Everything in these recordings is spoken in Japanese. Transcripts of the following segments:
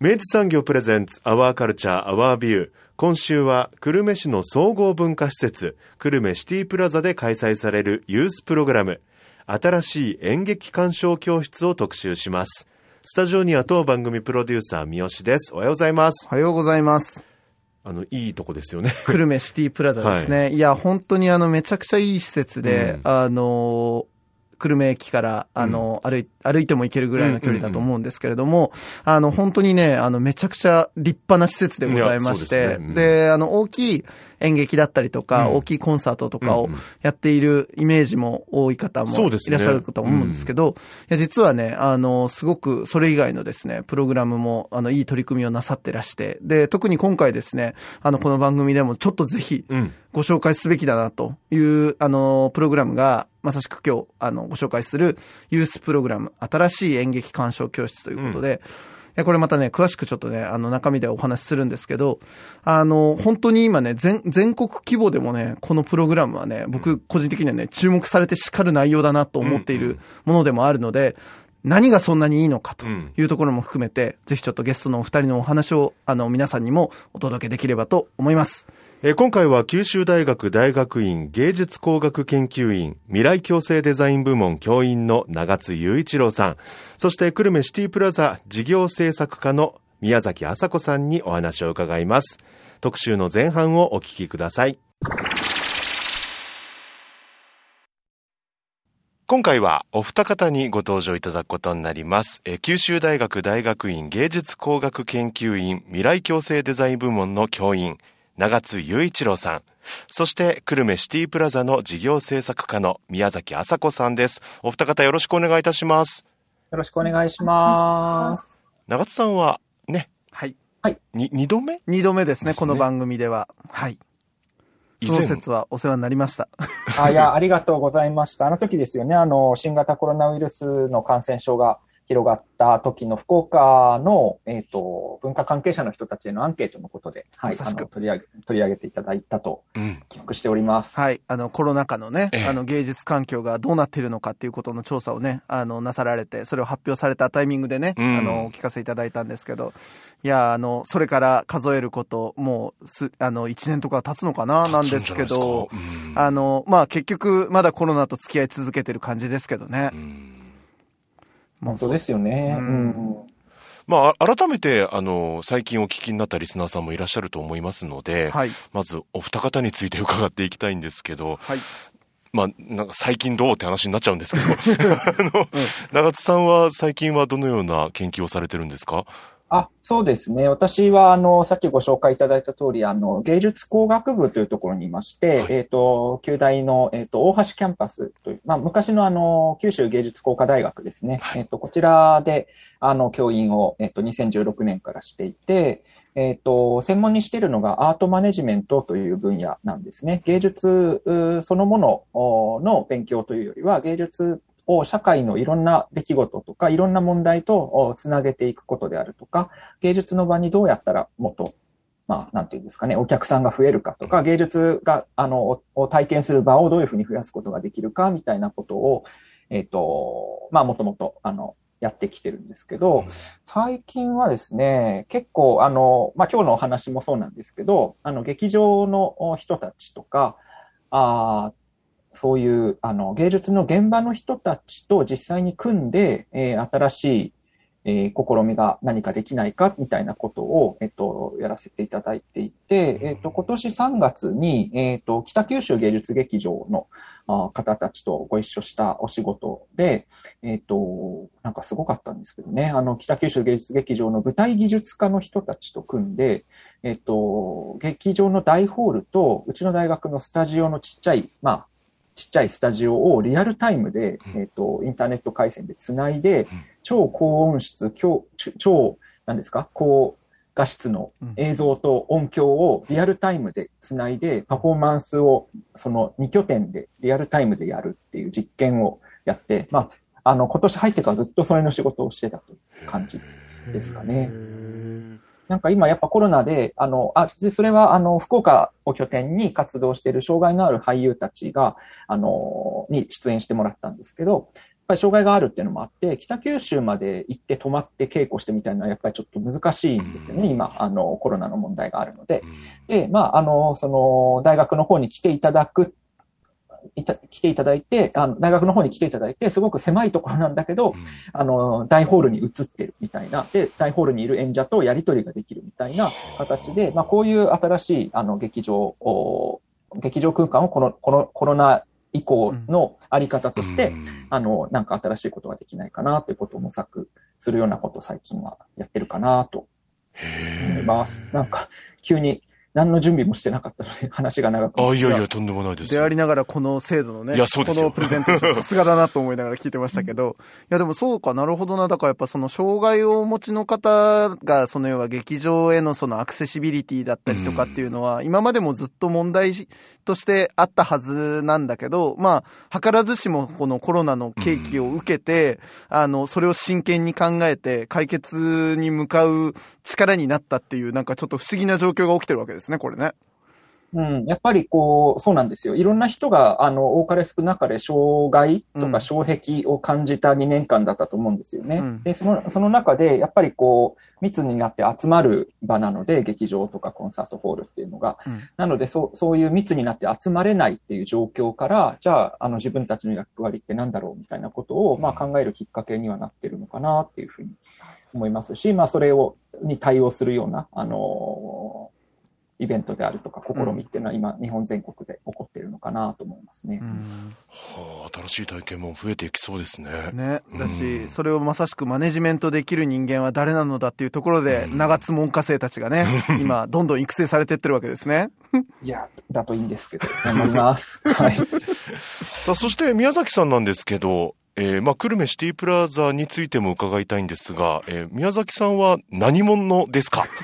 明治産業プレゼンツアワーカルチャーアワービュー今週は久留米市の総合文化施設久留米シティプラザで開催されるユースプログラム。新しい演劇鑑賞教室を特集します。スタジオには当番組プロデューサー三好です。おはようございます。おはようございます。あの、いいとこですよね。久留米シティプラザですね。はい、いや、本当にあの、めちゃくちゃいい施設で、うん、あの久留米駅から、あの、歩い、歩いても行けるぐらいの距離だと思うんですけれども、あの、本当にね、あの、めちゃくちゃ立派な施設でございまして、で、ね。うん、あの、大きい演劇だったりとか、うん、大きいコンサートとかをやっているイメージも多い方もいらっしゃるかと思うんですけど、いや、実はね、あの、すごくそれ以外のですね、プログラムも、あの、いい取り組みをなさってらして、で、特に今回ですね、あの、この番組でもちょっとぜひ、ご紹介すべきだなという、あの、プログラムが、まさしく今日、あの、ご紹介するユースプログラム、新しい演劇鑑賞教室ということで、うん、これまたね、詳しくちょっとね、あの、中身でお話しするんですけど、あの、本当に今ね、全、全国規模でもね、このプログラムはね、僕個人的にはね、注目されて叱る内容だなと思っているものでもあるので、何がそんなにいいのかというところも含めて、うん、ぜひちょっとゲストのお二人のお話を、あの、皆さんにもお届けできればと思います。え今回は九州大学大学院芸術工学研究院未来共生デザイン部門教員の長津雄一郎さん、そして久留米シティプラザ事業制作課の宮崎麻子さんにお話を伺います。特集の前半をお聞きください。今回はお二方にご登場いただくことになります。え九州大学大学院芸術工学研究院未来共生デザイン部門の教員、長津雄一郎さん、そして久留米シティプラザの事業制作課の宮崎麻子さんです。お二方よろしくお願いいたします。よろしくお願いします。長津さんはね、はい。はい。に、二度目？二度目ですね、この番組では。はい。その説はお世話になりました。あ、いや、ありがとうございました。あの時ですよね、あの、新型コロナウイルスの感染症が広がった時の福岡の、えっ、ー、と、文化関係者の人たちへのアンケートのことで、はい、あの取り上げ、取り上げていただいたと、記憶しております。うん、はい、あの、コロナ禍のね、ええ、あの、芸術環境がどうなっているのかっていうことの調査をね、あの、なさられて、それを発表されたタイミングでね、うん、あの、お聞かせいただいたんですけど、いや、あの、それから数えること、もう、す、あの、1年とか経つのかな、なんですけど、あの、まあ、結局、まだコロナと付き合い続けてる感じですけどね。うん本当ですよね。う。ん、まあ、改めて、あの、最近お聞きになったリスナーさんもいらっしゃると思いますので、はい、まず、お二方について伺っていきたいんですけど、はい、まあ、なんか最近どうって話になっちゃうんですけど、あの、うん、長津さんは最近はどのような研究をされてるんですか？あ、そうですね。私は、あの、さっきご紹介いただいた通り、あの、芸術工学部というところにいまして、はい、えっ、ー、と、旧大の、えっ、ー、と、大橋キャンパスという、まあ、昔のあの、九州芸術工科大学ですね。はい、えっ、と、こちらで、あの、教員を、えっ、と、2016年からしていて、えっ、と、専門にしているのがアートマネジメントという分野なんですね。芸術そのものの勉強というよりは、芸術を社会のいろんな出来事とか、いろんな問題とつなげていくことであるとか、芸術の場にどうやったらもっと、まあ、なんていうんですかね、お客さんが増えるかとか、芸術が、あの、を体験する場をどういうふうに増やすことができるか、みたいなことを、えっ、ー、と、まあ、もともと、あの、やってきてるんですけど、最近はですね、結構、あの、まあ、今日のお話もそうなんですけど、あの、劇場の人たちとか、あそういう、あの、芸術の現場の人たちと実際に組んで、えー、新しい、えー、試みが何かできないかみたいなことを、えっと、やらせていただいていて、えっと、今年3月に、えっと、北九州芸術劇場の方たちとご一緒したお仕事で、えっと、なんかすごかったんですけどね、あの、北九州芸術劇場の舞台技術家の人たちと組んで、えっと、劇場の大ホールと、うちの大学のスタジオのちっちゃい、まあ、ちっちゃいスタジオをリアルタイムで、えっ、と、インターネット回線でつないで、超高音質、超、超、何ですか？高画質の映像と音響をリアルタイムでつないで、パフォーマンスをその2拠点でリアルタイムでやるっていう実験をやって、まあ、あの、今年入ってからずっとそれの仕事をしてたという感じですかね。なんか今やっぱコロナで、あの、あ、それはあの、福岡を拠点に活動している障害のある俳優たちが、あの、に出演してもらったんですけど、やっぱり障害があるっていうのもあって、北九州まで行って泊まって稽古してみたいなのはやっぱりちょっと難しいんですよね、今、あの、コロナの問題があるので。で、まあ、あの、その、大学の方に来ていただくいた来ていただいて、あの、大学の方に来ていただいて、すごく狭いところなんだけど、うん、あの、大ホールに移ってるみたいな、で、大ホールにいる演者とやりとりができるみたいな形で、まあ、こういう新しい、あの、劇場を、劇場空間をこの、この、コロナ以降のあり方として、うん、あの、なんか新しいことができないかなということを模索するようなことを最近はやってるかなと思います。なんか、急に何の準備もしてなかったので、話が長くあ、いやいや、とんでもないです。でありながら、この制度のね、いや、そうですこのプレゼンテーション、さすがだなと思いながら聞いてましたけど、いや、でもそうかなるほどな。だからやっぱその障害をお持ちの方が、その要は劇場へのそのアクセシビリティだったりとかっていうのは、今までもずっと問題としてあったはずなんだけど、まあ、図らずしもこのコロナの契機を受けて、あの、それを真剣に考えて解決に向かう力になったっていう、なんかちょっと不思議な状況が起きてるわけですね、これね。うん、やっぱりこう、そうなんですよ。いろんな人が、あの、多かれ少なかれ障害とか障壁を感じた2年間だったと思うんですよね。うん、で、その、その中で、やっぱりこう、密になって集まる場なので、劇場とかコンサートホールっていうのが。うん、なので、そう、そういう密になって集まれないっていう状況から、じゃあ、あの、自分たちの役割って何だろうみたいなことを、まあ、考えるきっかけにはなってるのかなっていうふうに思いますし、まあ、それを、に対応するような、あのイベントであるとか、試みっていうのは今、日本全国で起こっているのかなと思いますね。はあ、新しい体験も増えていきそうですね。ね。だし、それをまさしくマネジメントできる人間は誰なのだっていうところで、長津門下生たちがね、今、どんどん育成されてってるわけですね。いや、だといいんですけど、頑張ります。はい。さあ、そして宮崎さんなんですけど、えー、まあ、久留米シティプラザについても伺いたいんですが、えー、宮崎さんは何者ですか？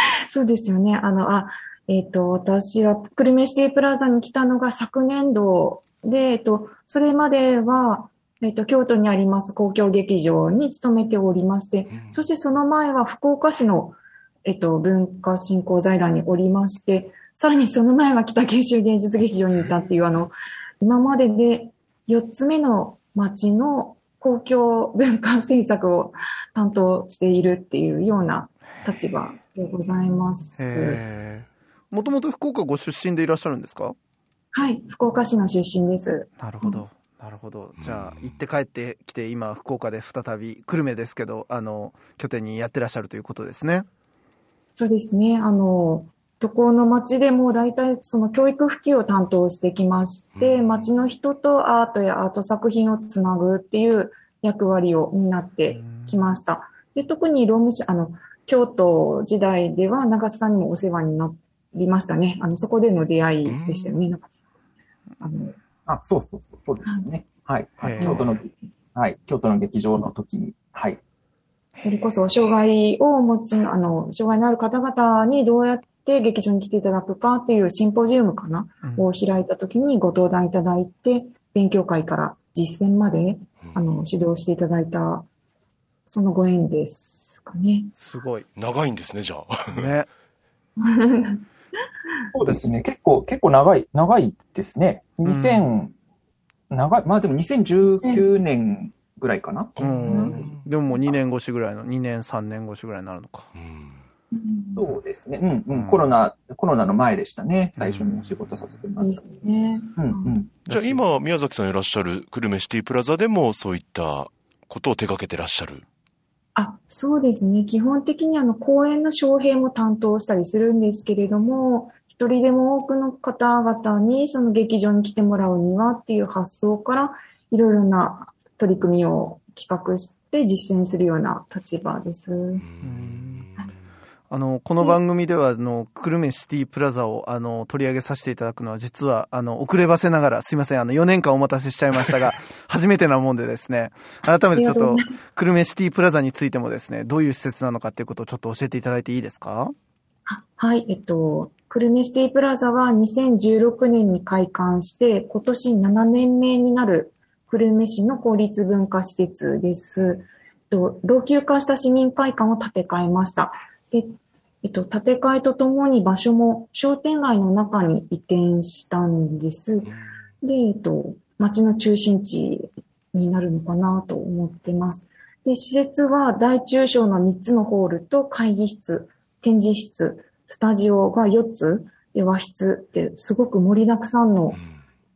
そうですよね。あの、あ、えっ、ー、と、私は久留米シティプラザに来たのが昨年度で、えっ、ー、と、それまでは、えっ、ー、と、京都にあります公共劇場に勤めておりまして、うん、そしてその前は福岡市の、えっと、文化振興財団におりまして、さらにその前は北九州芸術劇場にいたっていう、あの、今までで4つ目の町の公共文化政策を担当しているっていうような立場でございます。もともと福岡ご出身でいらっしゃるんですか？はい、福岡市の出身です。なるほど。うん、なるほど。じゃあ、行って帰ってきて、今、福岡で再び、久留米ですけど、あの、拠点にやってらっしゃるということですね。そうですね。あの、どこの町でも大体その教育普及を担当してきまして、町の人とアートやアート作品をつなぐっていう役割を担ってきました。で特にローム市、あの、京都時代では中津さんにもお世話になりましたね。あの、そこでの出会いでしたよね、中津さん。あの、あ、そうそうそう、そうですよね。はい。はい、京都の、はい、京都の劇場の時に、はい。それこそ、障害をお持ちの、あの、障害のある方々にどうやって劇場に来ていただくかっていうシンポジウムかな、うん、を開いた時にご登壇いただいて、勉強会から実践まで、あの、指導していただいた、そのご縁です。かね。すごい。長いんですね、じゃあ。ね。そうですね。結構、結構長い、長いですね。2000、うん、長い、まあでも2019年ぐらいかな。うん。でももう2年越しぐらいの、2年、3年越しぐらいになるのか。うんそうですね。うんうん。コロナ、コロナの前でしたね。最初にお仕事させてもらった。ね。うんうん。じゃあ今、宮崎さんいらっしゃる久留米シティプラザでもそういったことを手掛けてらっしゃるあ、そうですね。基本的にあの、公演の招聘も担当したりするんですけれども、一人でも多くの方々にその劇場に来てもらうにはっていう発想から、いろいろな取り組みを企画して実践するような立場です。あの、この番組では、あの、久留米シティプラザを、あの、取り上げさせていただくのは、実は、あの、遅ればせながら、すいません、あの、4年間お待たせしちゃいましたが、初めてなもんでですね、改めてちょっと、久留米シティプラザについてもですね、どういう施設なのかっていうことをちょっと教えていただいていいですか？はい、えっと、久留米シティプラザは2016年に開館して、今年7年目になる久留米市の公立文化施設です。と老朽化した市民会館を建て替えました。で、えっと、建て替えとともに場所も商店街の中に移転したんです。で、えっと、街の中心地になるのかなと思ってます。で、施設は大中小の3つのホールと会議室、展示室、スタジオが4つ、で和室ってすごく盛りだくさんの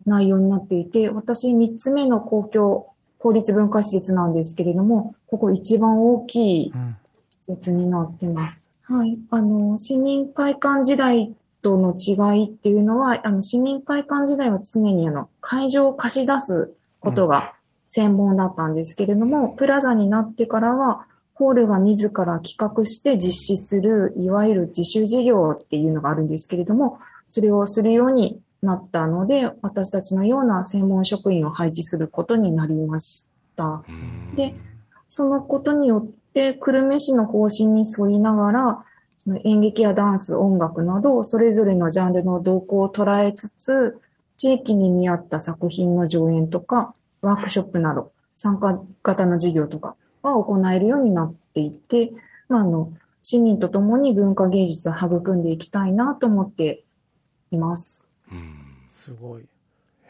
内容になっていて、私3つ目の公共、公立文化施設なんですけれども、ここ一番大きい施設になってます。はい。あの、市民会館時代との違いっていうのは、あの、市民会館時代は常にあの、会場を貸し出すことが専門だったんですけれども、うん、プラザになってからは、ホールが自ら企画して実施する、いわゆる自主事業っていうのがあるんですけれども、それをするようになったので、私たちのような専門職員を配置することになりました。で、そのことによって、久留米市の方針に沿いながら、その演劇やダンス、音楽など、それぞれのジャンルの動向を捉えつつ、地域に見合った作品の上演とか、ワークショップなど、参加型の授業とかは行えるようになっていて、まあ、あの、市民と共に文化芸術を育んでいきたいなと思っています。うん、すごい。へ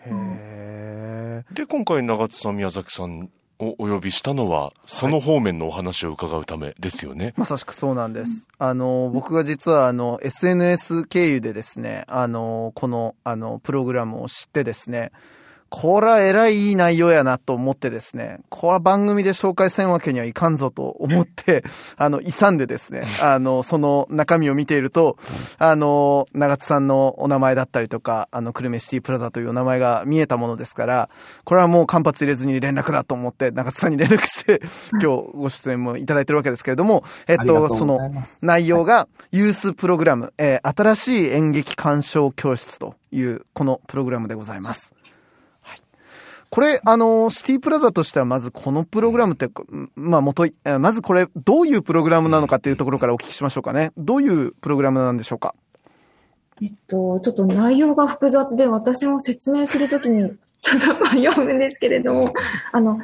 え。で、今回長津さん、宮崎さんをお呼びしたのは、その方面のお話を伺うためですよね。はい、まさしくそうなんです。あの、僕が実は、あの、SNS 経由でですね、あの、この、あの、プログラムを知ってですね、これは偉いいい内容やなと思ってですね、これは番組で紹介せんわけにはいかんぞと思って、あの、勇んでですね、あの、その中身を見ていると、あの、長津さんのお名前だったりとか、あの、久留米シティプラザというお名前が見えたものですから、これはもう間髪入れずに連絡だと思って、長津さんに連絡して、今日ご出演もいただいてるわけですけれども、えっと、その内容が、ユースプログラム、えー、新しい演劇鑑賞教室という、このプログラムでございます。これ、あの、シティプラザとしては、まずこのプログラムって、まあ、元、まずこれ、どういうプログラムなのかっていうところからお聞きしましょうかね。どういうプログラムなんでしょうか？えっと、ちょっと内容が複雑で、私も説明するときに、ちょっと迷うんですけれども、あの、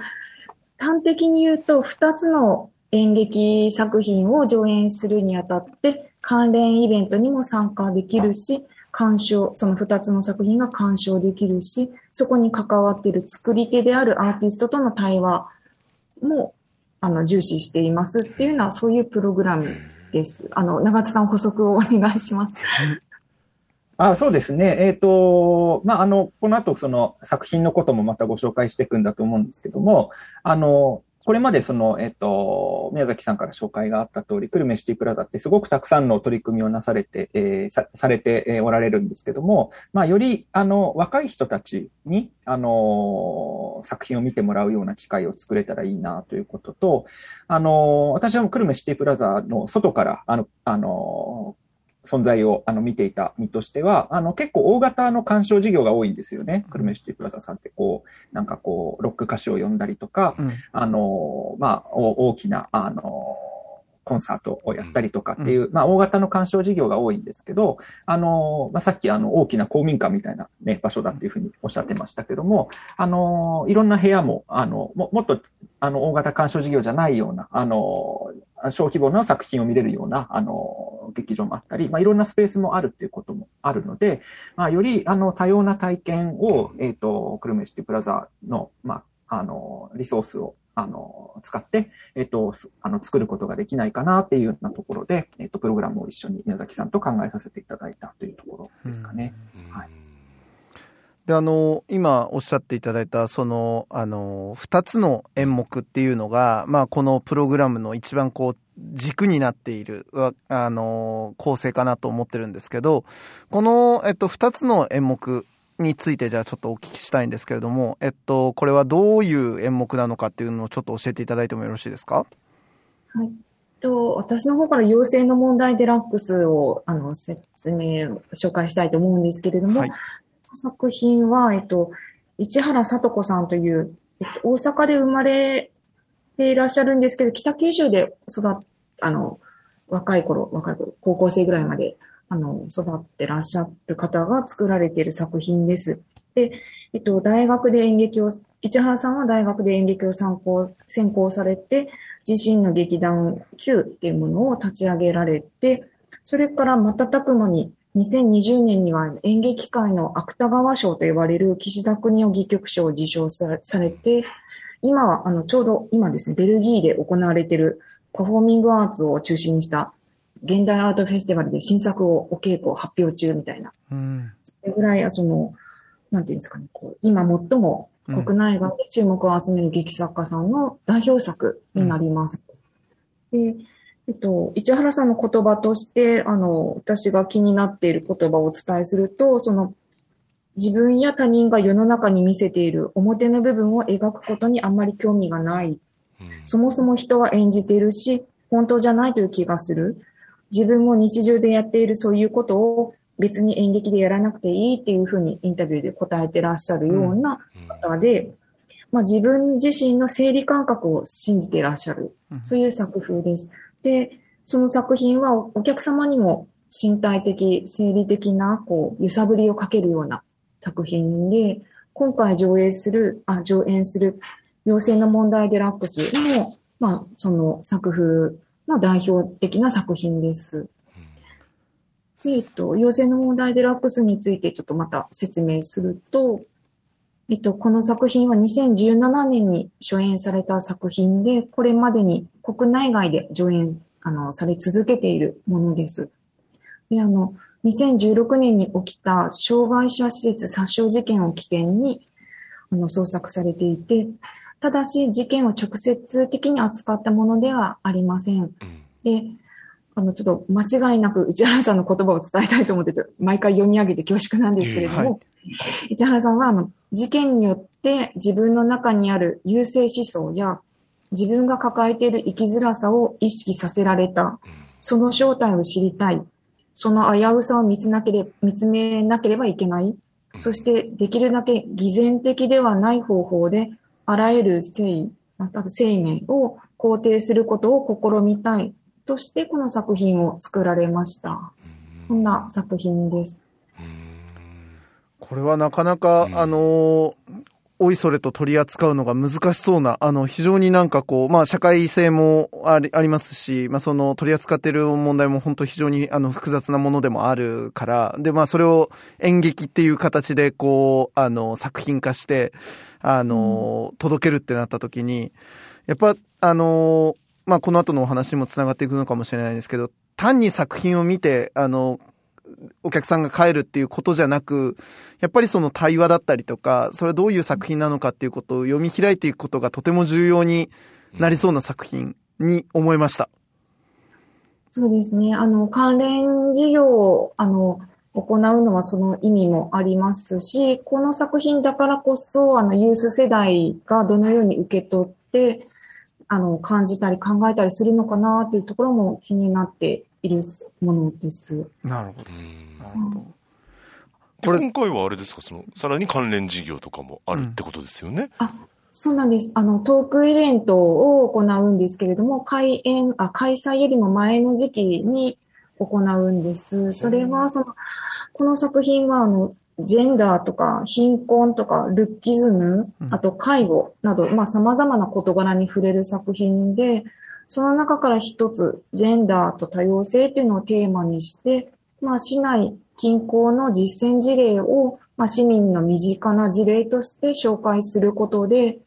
端的に言うと、二つの演劇作品を上演するにあたって、関連イベントにも参加できるし、鑑賞、その二つの作品が鑑賞できるし、そこに関わっている作り手であるアーティストとの対話も、あの、重視していますっていうのは、そういうプログラムです。あの、長津さん補足をお願いします。あそうですね。えっ、ー、と、まあ、あの、この後、その作品のこともまたご紹介していくんだと思うんですけども、あの、これまでその、えっと、宮崎さんから紹介があった通り、久留米シティプラザってすごくたくさんの取り組みをなされて、えー、さされておられるんですけども、まあ、より、あの、若い人たちに、あの、作品を見てもらうような機会を作れたらいいなということと、あの、私は久留米シティプラザの外から、あの、あの、存在をあの見ていた身としては、あの結構大型の鑑賞事業が多いんですよね。久留米シティプラザさんってこう、なんかこう、ロック歌手を呼んだりとか、うん、あの、まあ、大きな、あの、コンサートをやったりとかっていう、うん、まあ、大型の鑑賞事業が多いんですけど、あの、まあ、さっきあの、大きな公民館みたいなね、場所だっていうふうにおっしゃってましたけども、あの、いろんな部屋も、あの、ももっと、あの、大型鑑賞事業じゃないような、あの、小規模な作品を見れるような、あの、劇場もあったり、まあ、いろんなスペースもあるっていうこともあるので、まあ、より、あの、多様な体験を、えっ、ー、と、クルメシティプラザの、まあ、あの、リソースをあの、使って、えっと、あの、作ることができないかなっていうようなところで、えっと、プログラムを一緒に宮崎さんと考えさせていただいたというところですかね。はい。で、あの、今おっしゃっていただいた、その、あの、二つの演目っていうのが、まあ、このプログラムの一番こう、軸になっている、あの、構成かなと思ってるんですけど、この、えっと、二つの演目についてじゃあちょっとお聞きしたいんですけれども、えっと、これはどういう演目なのかっていうのをちょっと教えていただいてもよろしいですか？はい。と、私の方から陽性の問題デラックスを、あの、説明、紹介したいと思うんですけれども、はい、作品は、えっと、市原さと子さんという、えっと、大阪で生まれていらっしゃるんですけど、北九州で育っ、あの、若い頃、若い頃、高校生ぐらいまで、あの、育ってらっしゃる方が作られている作品です。で、えっと、大学で演劇を、市原さんは大学で演劇を参考、専攻されて、自身の劇団 Q っていうものを立ち上げられて、それから瞬く間に2020年には演劇界の芥川賞と呼ばれる岸田国夫戯曲賞を受賞されて、今はあのちょうど今ですね、ベルギーで行われているパフォーミングアーツを中心にした現代アートフェスティバルで新作をお稽古発表中みたいな。うん、それぐらい、その、なんていうんですかね、こう今最も国内外で注目を集める劇作家さんの代表作になります。うん、でえっと、市原さんの言葉として、あの、私が気になっている言葉をお伝えすると、その、自分や他人が世の中に見せている表の部分を描くことにあんまり興味がない。うん、そもそも人は演じているし、本当じゃないという気がする。自分も日常でやっているそういうことを別に演劇でやらなくていいっていうふうにインタビューで答えてらっしゃるような方で、うんうん、まあ、自分自身の生理感覚を信じていらっしゃる。そういう作風です。で、その作品はお客様にも身体的、生理的な、こう、揺さぶりをかけるような作品で、今回上映する、あ、上演する、妖精の問題デラックスも、まあ、その作風の代表的な作品です。えっと、妖精の問題デラックスについてちょっとまた説明すると、えっと、この作品は2017年に初演された作品で、これまでに国内外で上演、あの、され続けているものです。で、あの、2016年に起きた障害者施設殺傷事件を起点に、あの、創作されていて、ただし事件を直接的に扱ったものではありません。で、あの、ちょっと間違いなく内原さんの言葉を伝えたいと思って、毎回読み上げて恐縮なんですけれども、はい、内原さんは、あの、事件によって自分の中にある優勢思想や自分が抱えている生きづらさを意識させられた。その正体を知りたい。その危うさを見つなけれ見つめなければいけない。そしてできるだけ偽善的ではない方法であらゆる性、また生命を肯定することを試みたいとしてこの作品を作られました。こんな作品です。これはなかなか、あのおいそれと取り扱うのが難しそうな、あの、非常になんかこう、まあ、社会性もありありますし、まあ、その取り扱っている問題も本当非常にあの複雑なものでもあるから、で、まあ、それを演劇っていう形でこう、あの、作品化して、あの、届けるってなった時に、やっぱ、あの、まあ、この後のお話にもつながっていくのかもしれないですけど、単に作品を見て、あの、お客さんが帰るっていうことじゃなく、やっぱりその対話だったりとか、それはどういう作品なのかっていうことを読み開いていくことがとても重要になりそうな作品に思いました。そうですね。あの、関連事業を、あの、行うのはその意味もありますし、この作品だからこそ、あの、ユース世代がどのように受け取って、あの、感じたり考えたりするのかなというところも気になっているものです。なるほど。なるほど。これ今回はあれですか、その、さらに関連事業とかもあるってことですよね？うん、あ、そうなんです。あの、トークイベントを行うんですけれども、開演、あ、開催よりも前の時期に行うんです。それは、その、この作品は、あの、ジェンダーとか貧困とかルッキズム、あと介護など、まあ様々な事柄に触れる作品で、その中から一つ、ジェンダーと多様性っていうのをテーマにして、まあ、市内近郊の実践事例を、まあ、市民の身近な事例として紹介することで、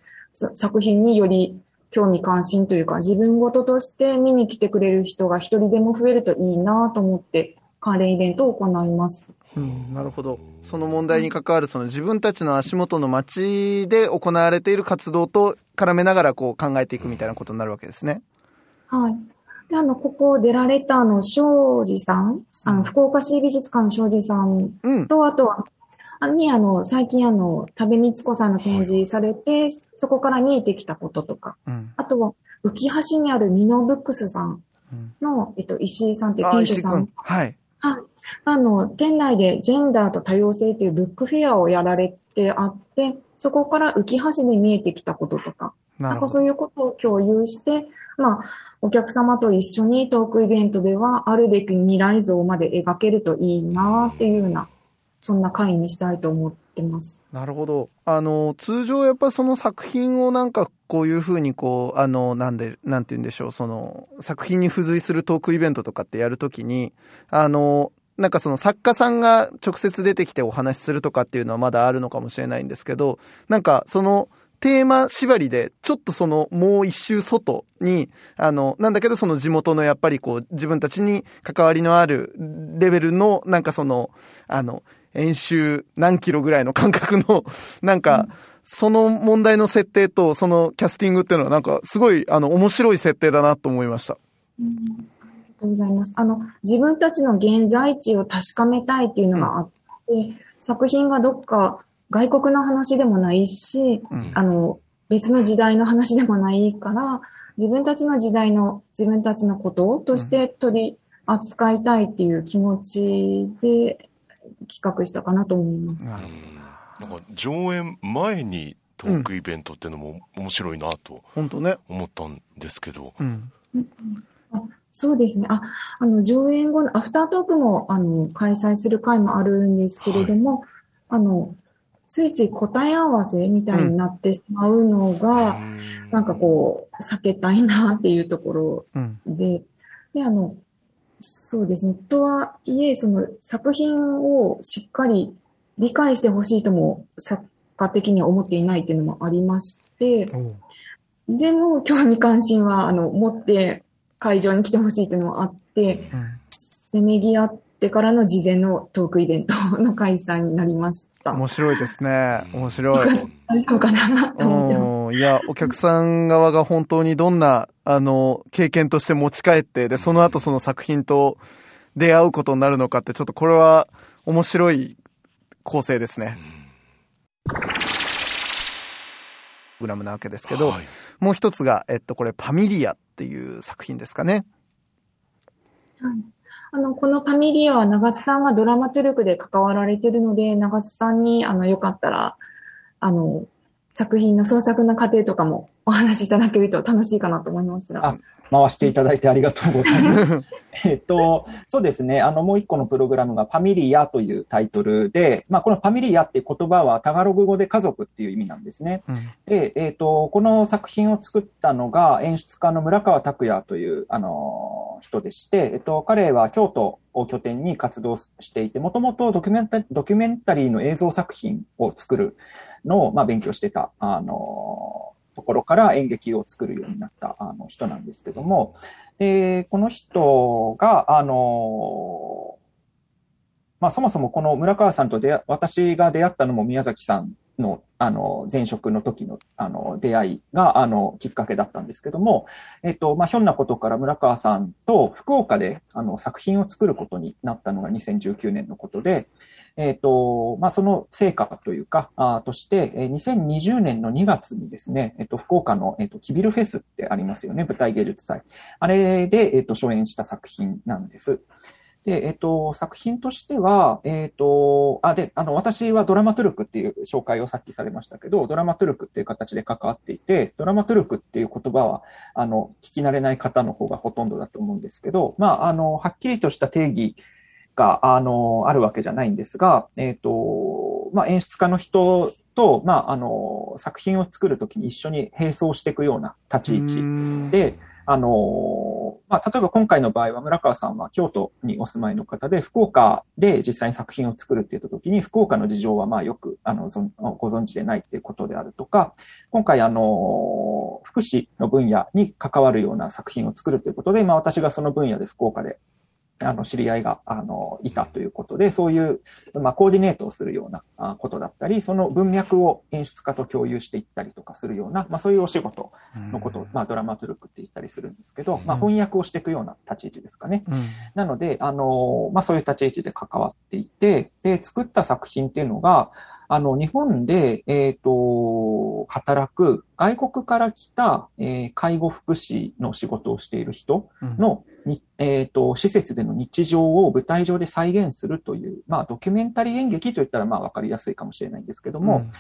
作品により興味関心というか、自分ごととして見に来てくれる人が一人でも増えるといいなと思って、関連イベントを行います。うん、なるほど。その問題に関わる、その自分たちの足元の街で行われている活動と絡めながらこう考えていくみたいなことになるわけですね。はい。で、あの、ここ出られたあの、庄司さん、あの、福岡市美術館の庄司さんと、うん、あとは、に、あの、最近あの、多部光子さんの展示されて、はい、そこから見えてきたこととか、うん、あとは、浮橋にあるミノブックスさんの、うん、えっと、石井さんって店主さん。はい。はい。あの、店内でジェンダーと多様性っていうブックフェアをやられてあって、そこから浮橋で見えてきたこととか、なんかそういうことを共有して、まあ、お客様と一緒にトークイベントではあるべき未来像まで描けるといいなっていうような、そんな会にしたいと思ってます。なるほど。あの、通常やっぱその作品をなんかこういうふうにこう、あの、なんで、なんて言うんでしょう、その、作品に付随するトークイベントとかってやるときに、あの、なんかその作家さんが直接出てきてお話しするとかっていうのはまだあるのかもしれないんですけど、なんかそのテーマ縛りで、ちょっとそのもう一周外に、あの、なんだけどその地元のやっぱりこう自分たちに関わりのあるレベルの、なんかその、あの、演習何キロぐらいの感覚の、なんか、その問題の設定とそのキャスティングっていうのはなんかすごいあの面白い設定だなと思いました。うんとうございます。あの、自分たちの現在地を確かめたいっていうのがあって、うん、作品がどっか外国の話でもないし、うん、あの、別の時代の話でもないから、自分たちの時代の自分たちのこととして取り扱いたいっていう気持ちで企画したかなと思います。なるほど。なんか上演前にトークイベントっていうのも面白いなと、本当ね。思ったんですけど。うん、そうですね。あ、あの、上演後のアフタートークも、あの、開催する会もあるんですけれども、はい、あの、ついつい答え合わせみたいになってしまうのが、うん、なんかこう、避けたいなっていうところで、うん、で、あの、そうですね。とはいえ、その作品をしっかり理解してほしいとも作家的には思っていないっていうのもありまして、でも興味関心は、あの、持って会場に来てほしいっていうのもあって、うん、せめぎ合ってからの事前のトークイベントの開催になりました。面白いですね。面白い。大丈夫かなと思っていや、お客さん側が本当にどんな、あの、経験として持ち帰って、で、その後その作品と出会うことになるのかって、ちょっとこれは面白い構成ですね。グラムなわけですけど、はい、もう一つが、えっと、これ、パミリアっていう作品ですかね。はい。あの、このファミリアは長津さんがドラマトゥルクで関わられているので、長津さんに、あの、よかったら、あの、作品の創作の過程とかもお話しいただけると楽しいかなと思いますが。回していただいてありがとうございます。えっと、そうですね。あの、もう一個のプログラムがファミリアというタイトルで、まあ、このファミリアっていう言葉はタガログ語で家族っていう意味なんですね。うん、で、えっと、この作品を作ったのが演出家の村川拓也という、あの、人でして、えっと、彼は京都を拠点に活動していて、もともとドキュメンタドキュメンタリーの映像作品を作るの、まあ、勉強してた、あの、ところから演劇を作るようになったあの人なんですけども、で、この人が、あの、まあ、そもそもこの村川さんと出私が出会ったのも宮崎さんの、あの、前職の時の、あの、出会いが、あの、きっかけだったんですけども、えっと、まあ、ひょんなことから村川さんと福岡で、あの、作品を作ることになったのが2019年のことで、えっ、ー、と、まあ、その成果というか、あとして、えー、2020年の2月にですね、えっ、ー、と、福岡の、えっ、と、キビルフェスってありますよね、舞台芸術祭。あれで、えっ、と、初演した作品なんです。で、えっ、と、作品としては、えっ、と、あ、で、あの、私はドラマトゥルクっていう紹介をさっきされましたけど、ドラマトゥルクっていう形で関わっていて、ドラマトゥルクっていう言葉は、あの、聞き慣れない方の方がほとんどだと思うんですけど、まあ、あの、はっきりとした定義が、あの、あるわけじゃないんですが、えっ、ー、と、まあ、演出家の人と、まあ、あの、作品を作るときに一緒に並走していくような立ち位置で、あの、まあ、例えば今回の場合は村川さんは京都にお住まいの方で、福岡で実際に作品を作るって言ったときに、福岡の事情はまあよく、あの、ご存知でないっていうことであるとか、今回あの、福祉の分野に関わるような作品を作るということで、まあ私がその分野で福岡であの、知り合いが、あの、いたということで、そういう、まあ、コーディネートをするようなあことだったり、その文脈を演出家と共有していったりとかするような、まあ、そういうお仕事のことを、まあ、ドラマズルクって言ったりするんですけど、まあ、翻訳をしていくような立ち位置ですかね。なので、あの、まあ、そういう立ち位置で関わっていて、で、作った作品っていうのが、あの、日本で、えっ、ー、と、働く外国から来た、えー、介護福祉の仕事をしている人の、うん、えっ、ー、と、施設での日常を舞台上で再現するという、まあ、ドキュメンタリー演劇といったら、まあ、わかりやすいかもしれないんですけども、うん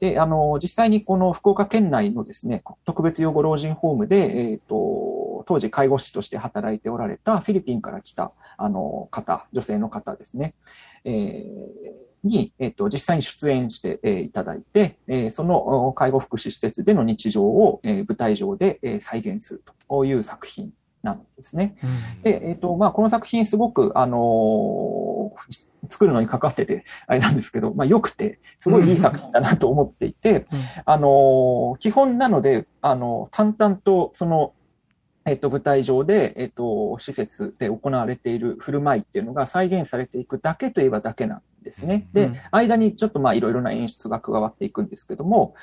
で、あの、実際にこの福岡県内のですね、特別養護老人ホームで、えっ、ー、と、当時介護士として働いておられたフィリピンから来た、あの、方、女性の方ですね。えーに、えっ、と、実際に出演して、えー、いただいて、えー、その介護福祉施設での日常を、えー、舞台上で、えー、再現するという作品なんですね。うん、で、えっ、ー、と、まあ、この作品すごく、あのー、作るのにかかってて、あれなんですけど、まあ、良くて、すごいいい作品だなと思っていて、うん、あのー、基本なので、あの、淡々と、その、えっと、舞台上で、えっと、施設で行われている振る舞いっていうのが再現されていくだけといえばだけなんですね。で、間にちょっとまあいろいろな演出が加わっていくんですけども、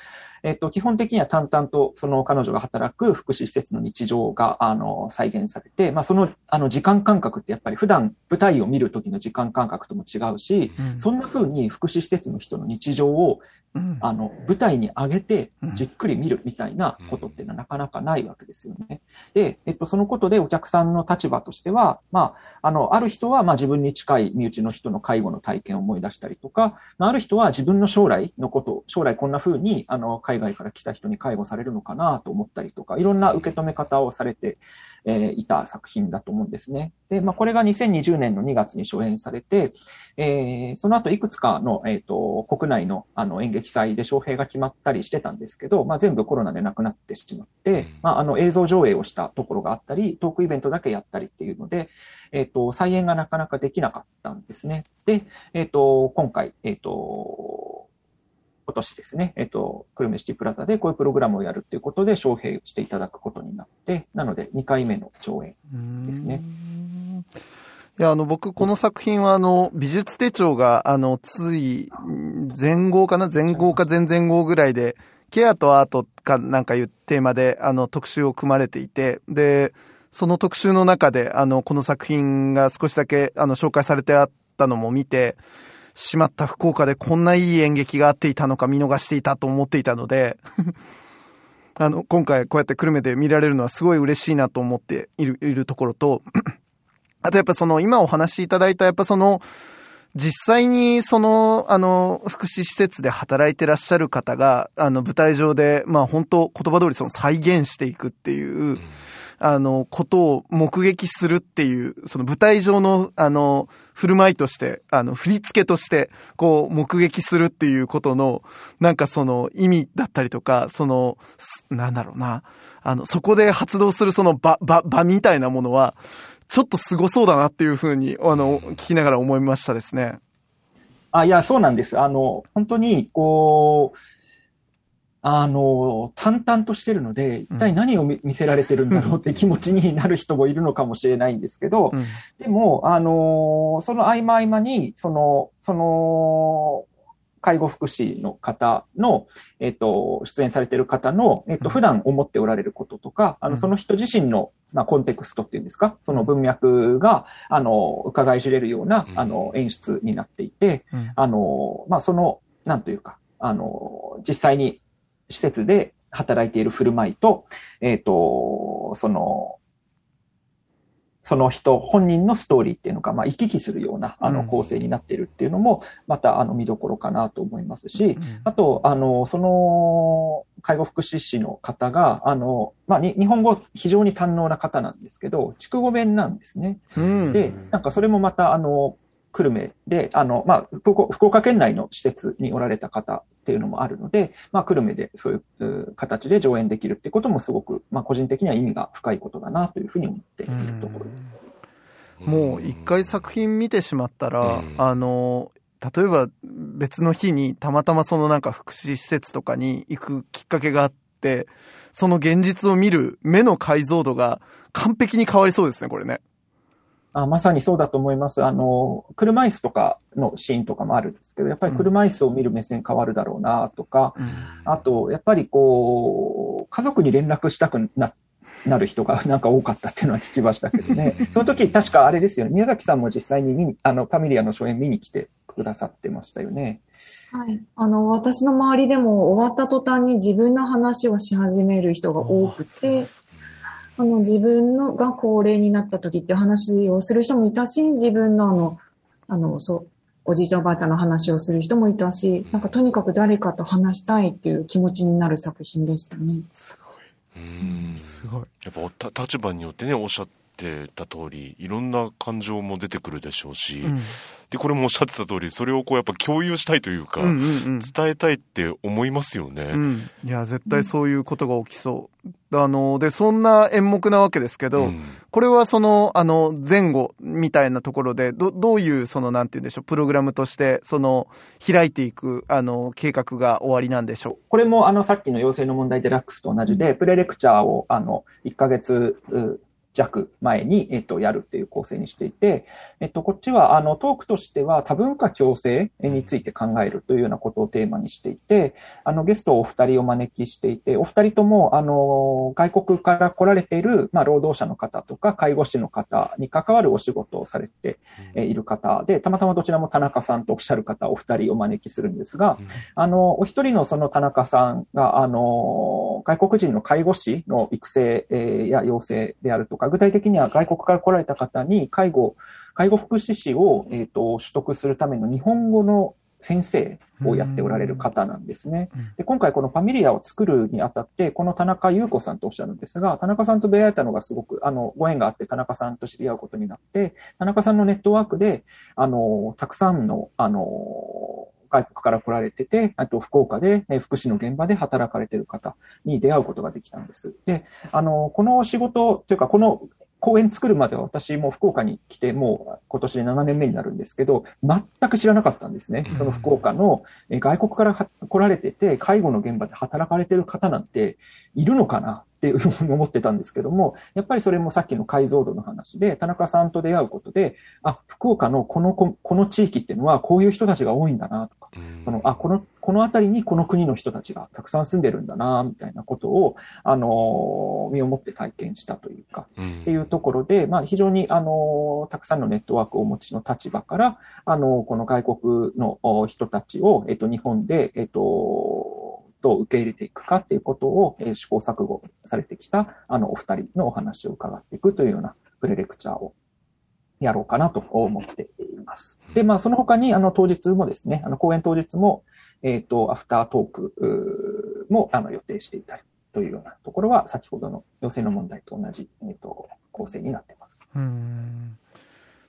えっと、基本的には淡々とその彼女が働く福祉施設の日常が、あの、再現されて、まあその、あの、時間感覚ってやっぱり普段舞台を見るときの時間感覚とも違うし、うん、そんな風に福祉施設の人の日常をあの、舞台に上げてじっくり見るみたいなことっていうのはなかなかないわけですよね。で、えっと、そのことでお客さんの立場としては、まあ、あの、ある人は、まあ自分に近い身内の人の介護の体験を思い出したりとか、まあ、ある人は自分の将来のこと、将来こんな風に、あの、海外から来た人に介護されるのかなと思ったりとか、いろんな受け止め方をされて、えー、いた作品だと思うんですね。で、まあ、これが2020年の2月に初演されて、えー、その後いくつかの、えっ、ー、と、国内のあの演劇祭で招聘が決まったりしてたんですけど、まあ、全部コロナでなくなってしまって、まあ、あの映像上映をしたところがあったり、トークイベントだけやったりっていうので、えっ、ー、と、再演がなかなかできなかったんですね。で、えっ、と、今回、えっ、と、今年ですね、えっと、クルメシティプラザでこういうプログラムをやるっていうことで招聘していただくことになって、なので2回目の上演ですね。いや、あの、僕、この作品は、あの、美術手帳が、あの、つい、前後かな前後か前々後ぐらいで、ケアとアートかなんかいうテーマで、あの、特集を組まれていて、で、その特集の中で、あの、この作品が少しだけ、あの、紹介されてあったのも見て、しまった福岡でこんないい演劇があっていたのか見逃していたと思っていたので あの、今回こうやって久留米で見られるのはすごい嬉しいなと思っている、いるところと あとやっぱその今お話しいただいたやっぱその、実際にその、あの、福祉施設で働いてらっしゃる方が、あの、舞台上で、まあ本当言葉通りその再現していくっていう、うん。あの、ことを目撃するっていう、その舞台上の、あの、振る舞いとして、あの、振り付けとして、こう、目撃するっていうことの、なんかその意味だったりとか、その、なんだろうな、あの、そこで発動するその場、場、場みたいなものは、ちょっと凄そうだなっていうふうに、あの、聞きながら思いましたですね。あ、いや、そうなんです。あの、本当に、こう、あの、淡々としてるので、一体何を見せられてるんだろうって気持ちになる人もいるのかもしれないんですけど、うん、でも、あの、その合間合間に、その、その、介護福祉の方の、えっと、出演されている方の、えっと、普段思っておられることとか、あの、その人自身の、まあ、コンテクストっていうんですか、その文脈が、あの、伺い知れるような、あの、演出になっていて、あの、まあ、その、なんというか、あの、実際に施設で働いている振る舞いと、えっ、ー、と、その、その人本人のストーリーっていうのが、まあ、行き来するような、あの、構成になっているっていうのも、また、あの、見どころかなと思いますし、あと、あの、その、介護福祉士の方が、あの、まあ、日本語非常に堪能な方なんですけど、筑後弁なんですね。で、なんかそれもまた、あの、久留米で、あの、まあ、福岡県内の施設におられた方っていうのもあるので、まあ、久留米でそういう形で上演できるってこともすごく、まあ、個人的には意味が深いことだなというふうに思っているところです。もう一回作品見てしまったら、あの、例えば別の日にたまたまそのなんか福祉施設とかに行くきっかけがあって、その現実を見る目の解像度が完璧に変わりそうですね、これね。あまさにそうだと思います。あの、車椅子とかのシーンとかもあるんですけど、やっぱり車椅子を見る目線変わるだろうなとか、うんあと、やっぱりこう、家族に連絡したくななる人が なんか多かったっていうのは聞きましたけどね。その時確かあれですよね。宮崎さんも実際に見に、あの、ファミリアの初演見に来てくださってましたよね。はい。あの、私の周りでも終わった途端に自分の話をし始める人が多くて、あの、自分のが高齢になった時って話をする人もいたし、自分のあの、あの、そう、おじいちゃんおばあちゃんの話をする人もいたし、なんかとにかく誰かと話したいっていう気持ちになる作品でしたね。うんすごい。やっぱた立場によってねおっしゃってた通りいろんな感情も出てくるでしょうし、うん。でこれもおっしゃってた通りそれをこうやっぱ共有したいというか、うんうんうん。伝えたいって思いますよね。うん、いや絶対そういうことが起きそう、あのでそんな演目なわけですけど、うん。これはそのあの前後みたいなところでどどういうそのなんて言うんでしょうプログラムとしてその開いていくあの計画が終わりなんでしょこれもあのさっきの要請の問題デラックスと同じで、プレレクチャーをあの1ヶ月う弱前に、えっと、やるっていう構成にしていて、えっと、こっちはあのトークとしては多文化共生について考えるというようなことをテーマにしていて、あのゲストをお二人お招きしていて、お二人ともあの外国から来られている、まあ、労働者の方とか介護士の方に関わるお仕事をされてえーいる方で、たまたまどちらも田中さんとおっしゃる方、お二人お招きするんですが、あの、お一人のその田中さんが、あの、外国人の介護士の育成えーや養成であるとか、具体的には外国から来られた方に介護、介護福祉士を、えっ、と、取得するための日本語の先生をやっておられる方なんですねうん。で、今回このファミリアを作るにあたって、この田中優子さんとおっしゃるんですが、田中さんと出会えたのがすごく、あの、ご縁があって田中さんと知り合うことになって、田中さんのネットワークで、あの、たくさんの、あの、外国から来られてて、あと福岡で、ね、福祉の現場で働かれている方に出会うことができたんです。で、あの、この仕事というか、この公演作るまでは私も福岡に来て、もう今年で7年目になるんですけど、全く知らなかったんですね。その福岡のえ外国からは来られてて、介護の現場で働かれてる方なんているのかなっていうふうに思ってたんですけども、やっぱりそれもさっきの解像度の話で、田中さんと出会うことで、あ、福岡のこのこ、この地域っていうのはこういう人たちが多いんだなとか、うん。その、あ、この、この辺りにこの国の人たちがたくさん住んでるんだな、みたいなことを、あの、身をもって体験したというか、うん。っていうところで、まあ、非常に、あの、たくさんのネットワークをお持ちの立場から、あの、この外国のお人たちを、えっと、日本で、えっと、どう受け入れていくかっていうことを、えー試行錯誤されてきた、あの、お二人のお話を伺っていくというようなプレレクチャーをやろうかなと思っています。で、まあ、その他に、あの、当日もですね、あの、公演当日も、えっ、と、アフタートークも、あの、予定していたりというようなところは、先ほどの要請の問題と同じ、えっ、と、構成になってます。ううん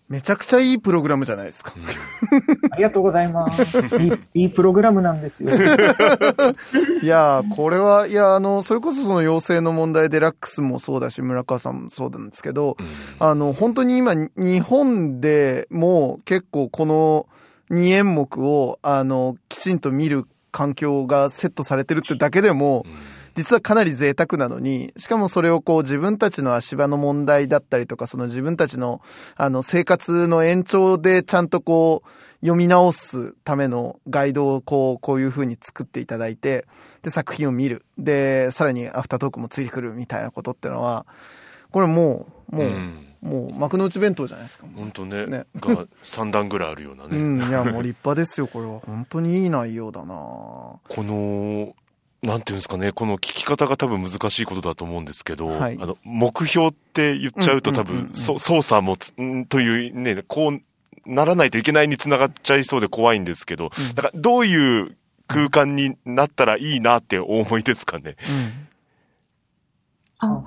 めちゃくちゃいいプログラムじゃないですか。ありがとうございます。いい、いいプログラムなんですよ。いやー、これは、いや、あの、それこそその養成の問題、デラックスもそうだし、村川さんもそうなんですけど、あの、本当に今、日本でも結構この2演目を、あの、きちんと見る環境がセットされてるってだけでも、実はかなり贅沢なのに、しかもそれをこう自分たちの足場の問題だったりとか、その自分たちのあの生活の延長でちゃんとこう読み直すためのガイドをこう、こういう風に作っていただいて、で作品を見る。で、さらにアフタートークもついてくるみたいなことってのは、これもう、もう、うん。もう幕の内弁当じゃないですか。本当ね。ね。が3段ぐらいあるようなね、うん、いや、もう立派ですよ、これは。本当にいい内容だな。このなんていうんですかねこの聞き方が多分難しいことだと思うんですけど、はいあの目標って言っちゃうと多うんうんうん操作もつんというねこうならないといけないにつながっちゃいそうで怖いんですけど、うんだからどういう空間になったらいいなってお思いですかね？うん。あ、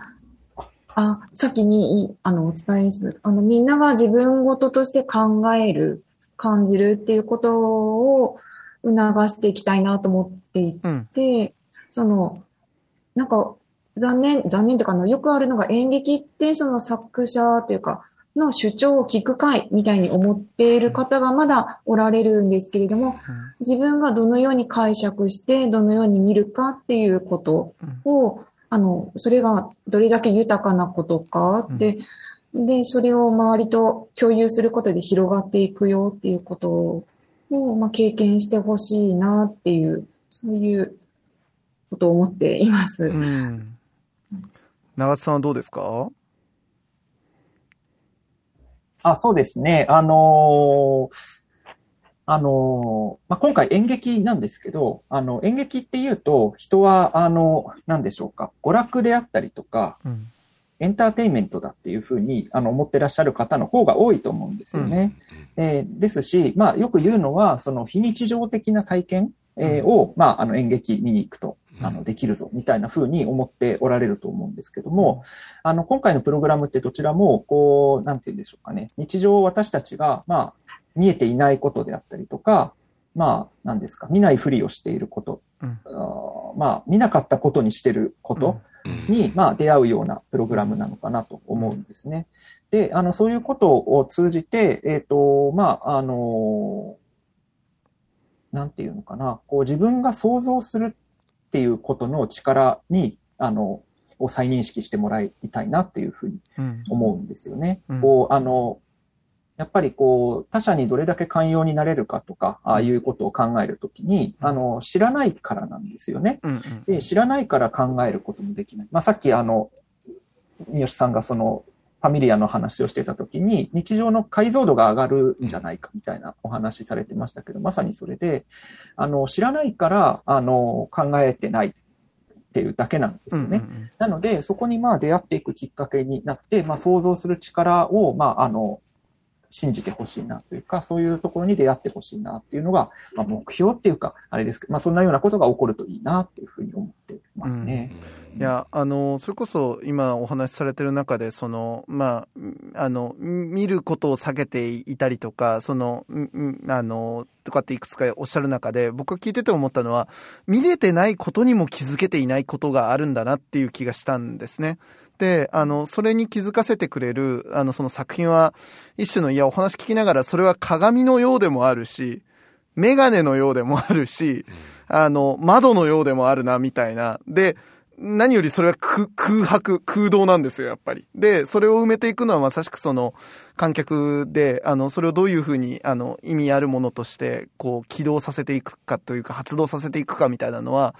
あ、先にい、あの、お伝えする。あの、みんなが自分事として考える、感じるっていうことを促していきたいなと思っていうん。て、その、なんか、残念、残念というか、あの、よくあるのが演劇って、その作者というか、の主張を聞く会みたいに思っている方がまだおられるんですけれども、自分がどのように解釈して、どのように見るかっていうことを、あの、それがどれだけ豊かなことかって、で、それを周りと共有することで広がっていくよっていうことを、まあ、経験してほしいなっていう、そういうことを思っています。うん。長津さんはどうですか？あ、そうですね。あのーあの、まあ、今回演劇なんですけど、あの、演劇っていうと、人は、あの、なんでしょうか、娯楽であったりとか、うん、エンターテインメントだっていうふうに、あの、思ってらっしゃる方の方が多いと思うんですよね。うん、えー、ですし、まあ、よく言うのは、その非日常的な体験、えー、を、まあ、あの、演劇見に行くと。あの、できるぞ、みたいな風に思っておられると思うんですけども、あの、今回のプログラムってどちらも、こう、なんて言うんでしょうかね、日常私たちが、まあ、見えていないことであったりとか、まあ、何ですか、見ないふりをしていること、うん、あまあ、見なかったことにしてることに、うん、まあ、出会うようなプログラムなのかなと思うんですね。で、あの、そういうことを通じて、えっ、ー、と、まあ、あの、なんていうのかな、こう自分が想像するっていうことの力に、あの、を再認識してもらいたいなっていうふうに思うんですよね。うん、こう、あの、やっぱりこう、他者にどれだけ寛容になれるかとか、ああいうことを考えるときに、あの、知らないからなんですよね。で、知らないから考えることもできない。まあ、さっきあの、三好さんがその、ファミリアの話をしてたときに、日常の解像度が上がるんじゃないかみたいなお話されてましたけど、まさにそれで、あの、知らないから、あの、考えてないっていうだけなんですよね。なので、そこにまあ出会っていくきっかけになって、まあ想像する力を、まああの、信じてほしいなというか、そういうところに出会ってほしいなっていうのが、まあ、目標っていうか、あれですけど、まあ、そんなようなことが起こるといいなっていうふうに思ってますね。うん、いや、あの、それこそ今お話しされてる中で、その、まあ、あの、見ることを避けていたりとか、その、あの、とかっていくつかおっしゃる中で、僕が聞いてて思ったのは、見れてないことにも気づけていないことがあるんだなっていう気がしたんですね。で、あの、それに気づかせてくれる、あの、その作品は、一種の、いや、お話聞きながら、それは鏡のようでもあるし、メガネのようでもあるし、あの、窓のようでもあるな、みたいな。で、何よりそれは空白、空洞なんですよ、やっぱり。で、それを埋めていくのはまさしくその観客で、あの、それをどういうふうに、あの、意味あるものとして、こう、起動させていくかというか、発動させていくかみたいなのは、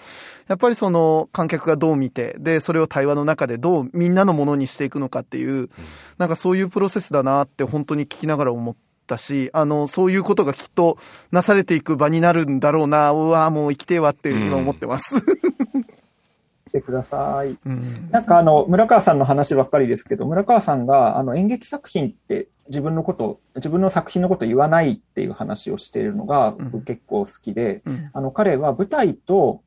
やっぱりその観客がどう見て、で、それを対話の中でどうみんなのものにしていくのかっていう、なんかそういうプロセスだなって本当に聞きながら思って、し、あの、そういうことがきっとなされていく場になるんだろうな、うわもう生きてえわって今思ってます。てください。うん、なんかあの、村川さんの話ばっかりですけど、村川さんがあの演劇作品って自分のこと、自分の作品のこと言わないっていう話をしているのが僕結構好きで、うん、あの、彼は舞台と、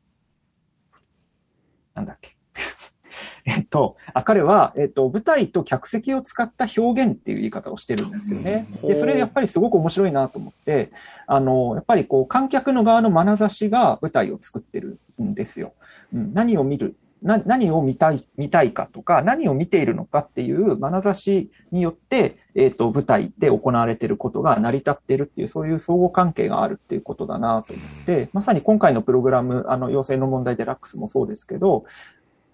なんだっけ。えっと、あ、彼は、えっと、舞台と客席を使った表現っていう言い方をしてるんですよね。で、それやっぱりすごく面白いなと思って、あの、やっぱりこう、観客の側の眼差しが舞台を作ってるんですよ。うん、何を見るな何を見たい、見たいかとか、何を見ているのかっていう眼差しによって、えっ、ー、と、舞台で行われていることが成り立っているっていう、そういう相互関係があるっていうことだなと思って、まさに今回のプログラム、あの、要請の問題デラックスもそうですけど、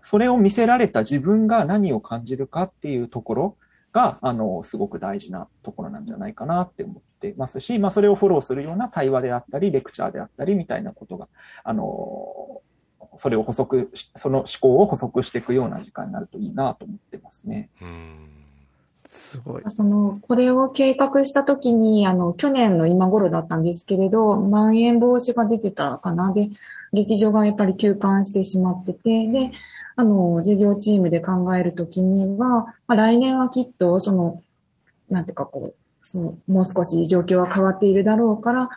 それを見せられた自分が何を感じるかっていうところが、あの、すごく大事なところなんじゃないかなって思ってますし、まあ、それをフォローするような対話であったり、レクチャーであったりみたいなことが、あの、それを補足その思考を補足していくような時間になるといいなと思ってますね。すごい。その、これを計画したときに、あの、去年の今頃だったんですけれど、まん延防止が出てたかな。で、劇場がやっぱり休館してしまってて、で、あの、事業チームで考えるときには、まあ、来年はきっと、その、なんていうかこう、その、もう少し状況は変わっているだろうから、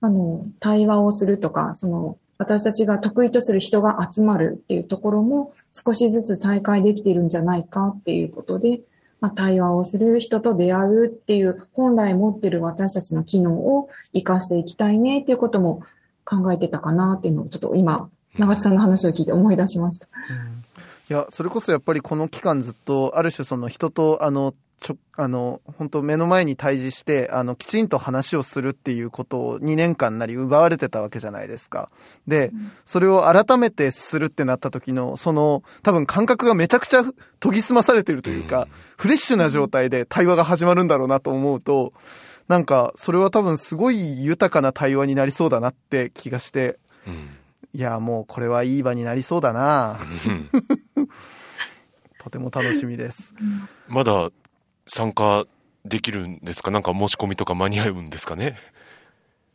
あの、対話をするとか、その、私たちが得意とする人が集まるっていうところも少しずつ再開できているんじゃないかっていうことで、まあ、対話をする人と出会うっていう本来持ってる私たちの機能を活かしていきたいねっていうことも考えてたかなっていうのをちょっと今、長津さんの話を聞いて思い出しました。うん、いや、それこそやっぱりこの期間ずっと、ある種その人と、あの、ちょ、あの、本当目の前に対峙して、あの、きちんと話をするっていうことを2年間なり奪われてたわけじゃないですか。で、それを改めてするってなった時の、その、多分感覚がめちゃくちゃ研ぎ澄まされてるというか、フレッシュな状態で対話が始まるんだろうなと思うと、なんか、それは多分すごい豊かな対話になりそうだなって気がして、うん、いや、もうこれはいい場になりそうだな とても楽しみです。まだ参加できるんですか？なんか申し込みとか間に合うんですかね？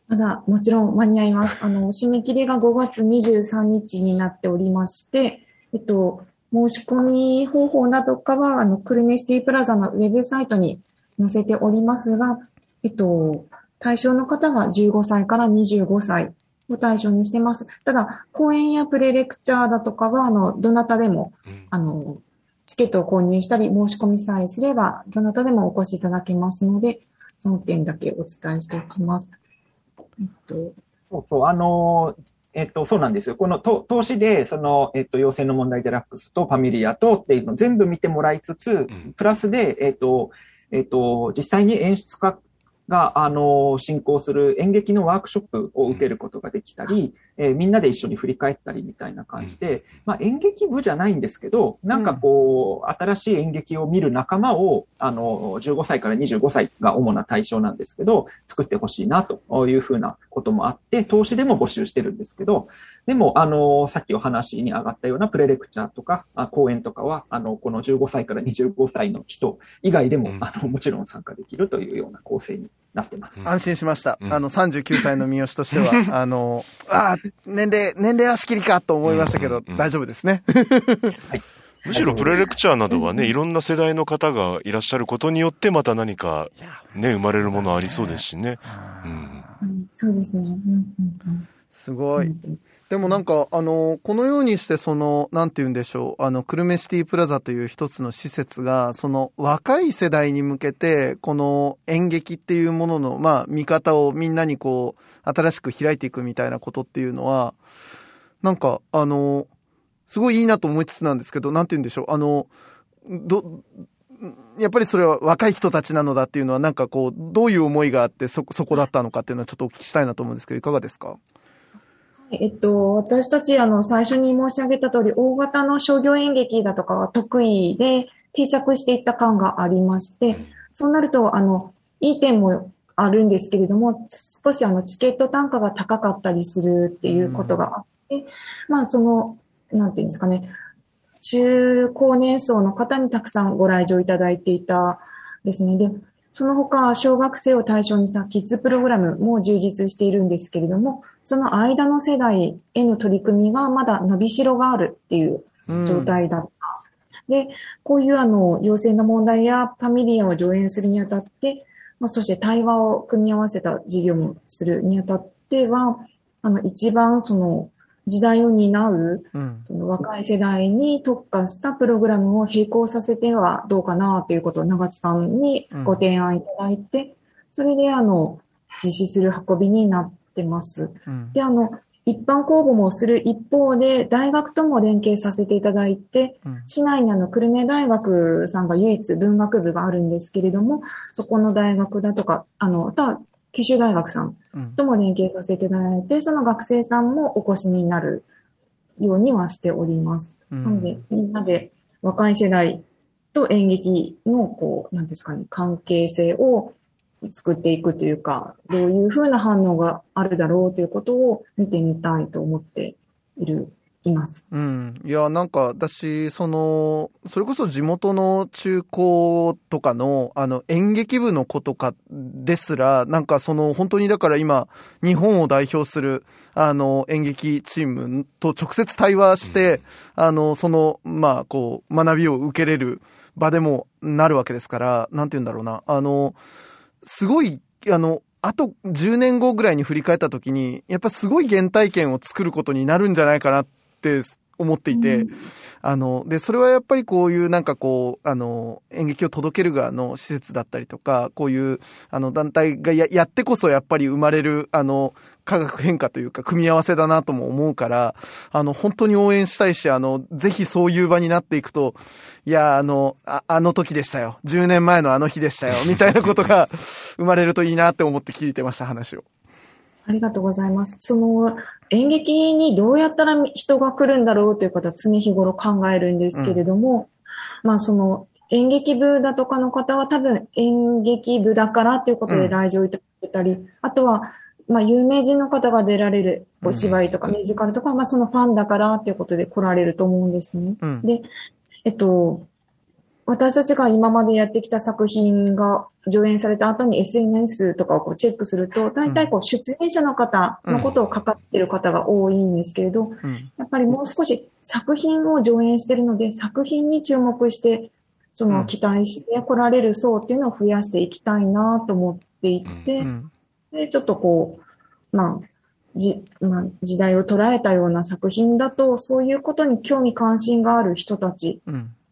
まだ、もちろん間に合います。あの、締め切りが5月23日になっておりまして、えっと、申し込み方法などかは、あの、クルネシティプラザのウェブサイトに載せておりますが、えっと、対象の方が15歳から25歳を対象にしてます。ただ、講演やプレレクチャーだとかは、あの、どなたでも、あの、チケットを購入したり、申し込みさえすれば、どなたでもお越しいただけますので、その点だけお伝えしておきます。えっと、そうそう、あの、えっと、そうなんですよ。この投資で、その、えっと、陽性の問題デラックスとファミリアとっていうのを全部見てもらいつつ、プラスで、えっと、えっと、実際に演出家が、あの、進行する演劇のワークショップを受けることができたり、えー、みんなで一緒に振り返ったりみたいな感じで、まあ、演劇部じゃないんですけど、なんかこう、新しい演劇を見る仲間を、あの、15歳から25歳が主な対象なんですけど、作ってほしいなというふうなこともあって、投資でも募集してるんですけど、でも、あの、さっきお話に上がったようなプレレクチャーとか、あ講演とかは、あの、この15歳から25歳の人以外でも、あの、もちろん参加できるというような構成になってます。安心しました。あの、39歳の三好としては、あの、ああ、年齢、年齢足切りかと思いましたけど、大丈夫ですね。はい。むしろプレレクチャーなどはね、いろんな世代の方がいらっしゃることによってまた何かね、生まれるものありそうですしね。うん、そうですね。すごい。でもなんか、あの、このようにして、その、なんて言うんでしょう、あの、クルメシティプラザという一つの施設が、その、若い世代に向けて、この演劇っていうものの、まあ、見方をみんなにこう、新しく開いていくみたいなことっていうのは、なんか、あの、すごいいいなと思いつつなんですけど、なんて言うんでしょう、あの、ど、やっぱりそれは若い人たちなのだっていうのは、なんかこう、どういう思いがあって、そ、そこだったのかっていうのはちょっとお聞きしたいなと思うんですけど、いかがですか？えっと、私たち、あの、最初に申し上げた通り、大型の商業演劇だとかは得意で定着していった感がありまして、そうなると、あの、いい点もあるんですけれども、少しあの、チケット単価が高かったりするっていうことがあって、うん、まあ、その、なんていうんですかね、中高年層の方にたくさんご来場いただいていたですね。で、その他、小学生を対象にしたキッズプログラムも充実しているんですけれども、その間の世代への取り組みがまだ伸びしろがあるっていう状態だった。うん、で、こういうあの、陽性の問題やファミリアを上演するにあたって、まあ、そして対話を組み合わせた事業もするにあたっては、あの、一番その、時代を担う、その若い世代に特化したプログラムを並行させてはどうかなということを長津さんにご提案いただいて、それであの、実施する運びになってます。で、あの、一般公募もする一方で、大学とも連携させていただいて、市内にあの、久留米大学さんが唯一文学部があるんですけれども、そこの大学だとか、あの、あとは九州大学さんとも連携させていただいて、うん、その学生さんもお越しになるようにはしております。うん、なので、みんなで若い世代と演劇の、こう、なんですかね、関係性を作っていくというか、どういうふうな反応があるだろうということを見てみたいと思っているいます。うん。いや、なんか、私、その、それこそ地元の中高とかの、あの、演劇部の子とかですら、なんかその、本当にだから今、日本を代表する、あの、演劇チームと直接対話して、うん、あの、その、まあ、こう、学びを受けれる場でもなるわけですから、なんて言うんだろうな。あの、すごい、あの、あと10年後ぐらいに振り返った時に、やっぱすごい原体験を作ることになるんじゃないかなって思っていて、うん、あの、で、それはやっぱりこういうなんかこう、あの、演劇を届ける側の施設だったりとか、こういう、あの、団体がややってこそやっぱり生まれる、あの、化学変化というか、組み合わせだなとも思うから、あの、本当に応援したいし、あの、ぜひそういう場になっていくと、いや、あの、ああの時でしたよ。10年前のあの日でしたよ。みたいなことが生まれるといいなって思って聞いてました、話を。ありがとうございます。その演劇にどうやったら人が来るんだろうということは常日頃考えるんですけれども、うん、まあその演劇部だとかの方は多分演劇部だからということで来場いただいたり、うん、あとはまあ有名人の方が出られるお芝居とかミュージカルとか、まあそのファンだからということで来られると思うんですね。うん、で、えっと、私たちが今までやってきた作品が上演された後に SNS とかをこうチェックすると、大体こう出演者の方のことをかかってる方が多いんですけれど、やっぱりもう少し作品を上演してるので、作品に注目して、その期待して来られる層っていうのを増やしていきたいなと思っていて、で、ちょっとこう、まあ、じ、まあ、時代を捉えたような作品だと、そういうことに興味関心がある人たち、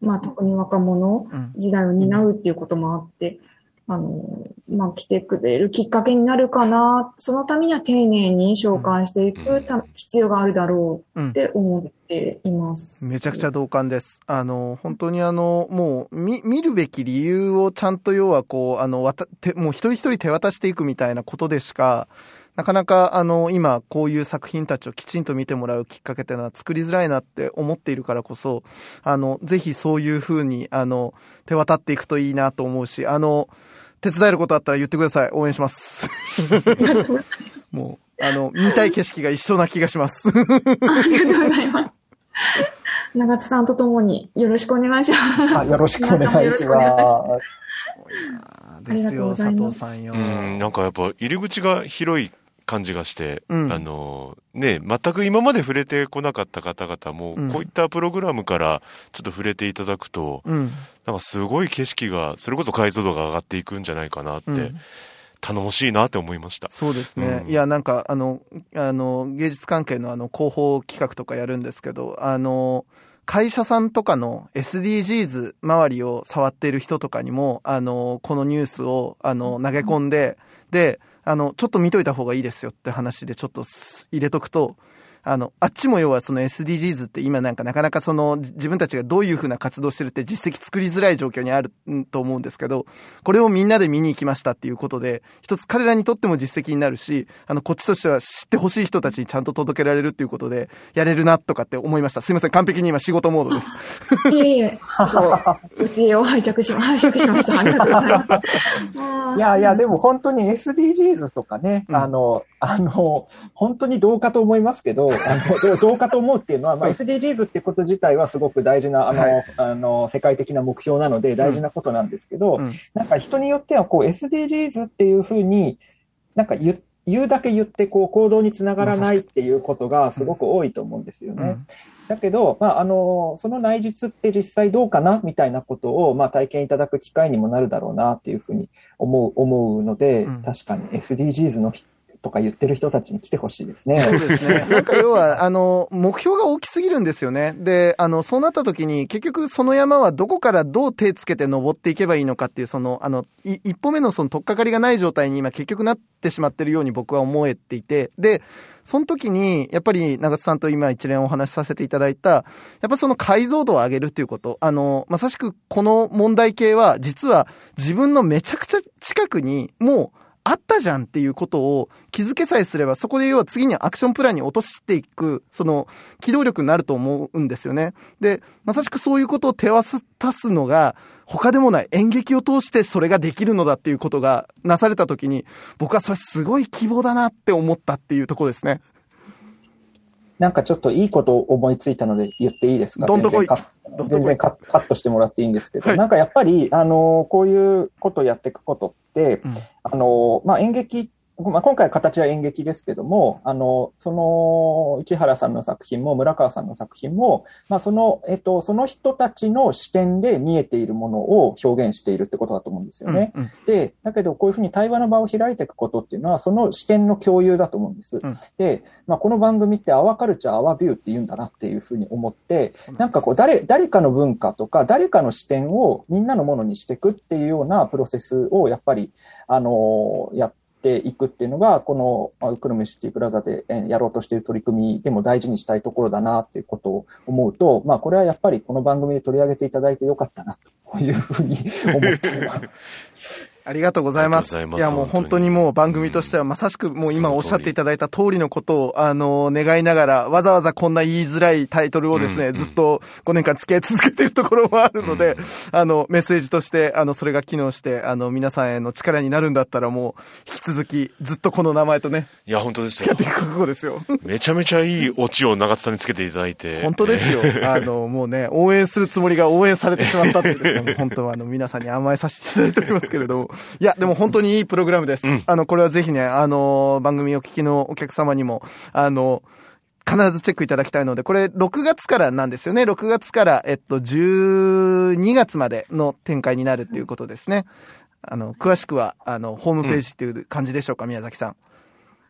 まあ特に若者時代を担うっていうこともあって、あの、まあ来てくれるきっかけになるかな。そのためには丁寧に紹介していく必要があるだろうって思っています。めちゃくちゃ同感です。あの、本当にあの、もう見、見るべき理由をちゃんと要はこう、あの、わた、て、もう一人一人手渡していくみたいなことでしか、なかなかあの今こういう作品たちをきちんと見てもらうきっかけっていうのは作りづらいなって思っているからこそ、あの、ぜひそういうふうにあの手渡っていくといいなと思うし、あの、手伝えることあったら言ってください。応援します。もう、あの、見たい景色が一緒な気がします。ありがとうございます。長津さんとともによろしくお願いします。よろしくお願いします。ですよ、佐藤さんよ。うん、なんかやっぱ入り口が広い感じがして、うん、あの、ね、全く今まで触れてこなかった方々も、こういったプログラムからちょっと触れていただくと、うん、なんかすごい景色が、それこそ解像度が上がっていくんじゃないかなって、うん、頼もしいなって思いました。そうですね。うん、いや、なんか、あの、あの、芸術関係のあの、広報企画とかやるんですけど、あの、会社さんとかの SDGs 周りを触っている人とかにも、あの、このニュースを、あの、投げ込んで、で、あの、ちょっと見といた方がいいですよって話でちょっと入れとくと、あの、あっちも要はその SDGs って今なんかなかなかその自分たちがどういうふうな活動してるって実績作りづらい状況にあると思うんですけど、これをみんなで見に行きましたっていうことで、一つ彼らにとっても実績になるし、あの、こっちとしては知ってほしい人たちにちゃんと届けられるっていうことで、やれるなとかって思いました。すいません、完璧に今仕事モードです。いえいえ、うちを拝借し、拝借しました。ありがとうございます。いやいや、でも本当に SDGs とかね、うん、あの、あの、本当にどうかと思いますけど、あのどうかと思うっていうのは、まあ、SDGs ってこと自体はすごく大事な、あの、はい、あの、世界的な目標なので大事なことなんですけど、うん、なんか人によってはこう SDGs っていうふうに、なんか言言うだけ言ってこう行動につながらないっていうことがすごく多いと思うんですよね。うん。だけど、まあ、あの、その内実って実際どうかなみたいなことを、まあ、体験いただく機会にもなるだろうなっていうふうに思う、思うので、うん、確かに SDGs のとか言ってる人たちに来てほしいですね。そうですね。なんか要は、あの、目標が大きすぎるんですよね。で、あの、そうなった時に、結局その山はどこからどう手つけて登っていけばいいのかっていう、その、あの、一歩目のその取っかかりがない状態に今結局なってしまってるように僕は思えていて、で、その時に、やっぱり長津さんと今一連お話しさせていただいた、やっぱその解像度を上げるっていうこと。あの、まさしくこの問題系は、実は自分のめちゃくちゃ近くに、もう、あったじゃんっていうことを気づけさえすれば、そこで要は次にアクションプランに落としていく、その機動力になると思うんですよね。で、まさしくそういうことを手渡すのが、他でもない演劇を通してそれができるのだっていうことがなされた時に、僕はそれすごい希望だなって思ったっていうところですね。なんかちょっといいこと思いついたので言っていいですか？どんとこい。全然カットしてもらっていいんですけど、はい、なんかやっぱり、あの、こういうことをやっていくことって、うん、あの、まあ、演劇まあ、今回形は演劇ですけども、あの、その、市原さんの作品も村川さんの作品も、まあ、その、えっと、その人たちの視点で見えているものを表現しているってことだと思うんですよね。うんうんで、だけどこういうふうに対話の場を開いていくことっていうのは、その視点の共有だと思うんです。うんで、まあ、この番組ってアワカルチャー、アワビューって言うんだなっていうふうに思って、なんかこう、誰、誰かの文化とか、誰かの視点をみんなのものにしていくっていうようなプロセスを、やっぱり、あのやっていくっていうのが、この、あウクルメシティプラザでやろうとしている取り組みでも大事にしたいところだなっていうことを思うと、まあ、これはやっぱりこの番組で取り上げていただいてよかったな、というふうに思っています。ありがとうございます。いや、もう本当にもう番組としてはまさしくもう今おっしゃっていただいた通りのことを、あの、願いながら、わざわざこんな言いづらいタイトルをですね、ずっと5年間付き合い続けているところもあるので、あの、メッセージとして、あの、それが機能して、あの、皆さんへの力になるんだったらもう、引き続き、ずっとこの名前とね、いや、本当ですよ付き合ってい。く覚悟ですよ。めちゃめちゃいいオチを長津さんにつけていただいて。本当ですよ。あの、もうね、応援するつもりが応援されてしまったっていうですね、本当はあの、皆さんに甘えさせていただいておりますけれども。いや、でも本当にいいプログラムです。うんあの、これはぜひね、あの、番組を聞きのお客様にも、あの、必ずチェックいただきたいので、これ6月からなんですよね。6月から、えっと、12月までの展開になるっていうことですね。あの、詳しくは、あの、ホームページっていう感じでしょうか、宮崎さん。